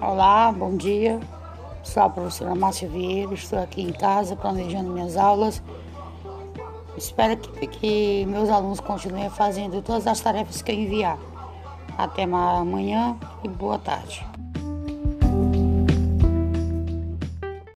Olá, bom dia. Sou a professora Márcia Vieira, estou aqui em casa planejando minhas aulas. Espero que, que meus alunos continuem fazendo todas as tarefas que eu enviar. Até amanhã e boa tarde.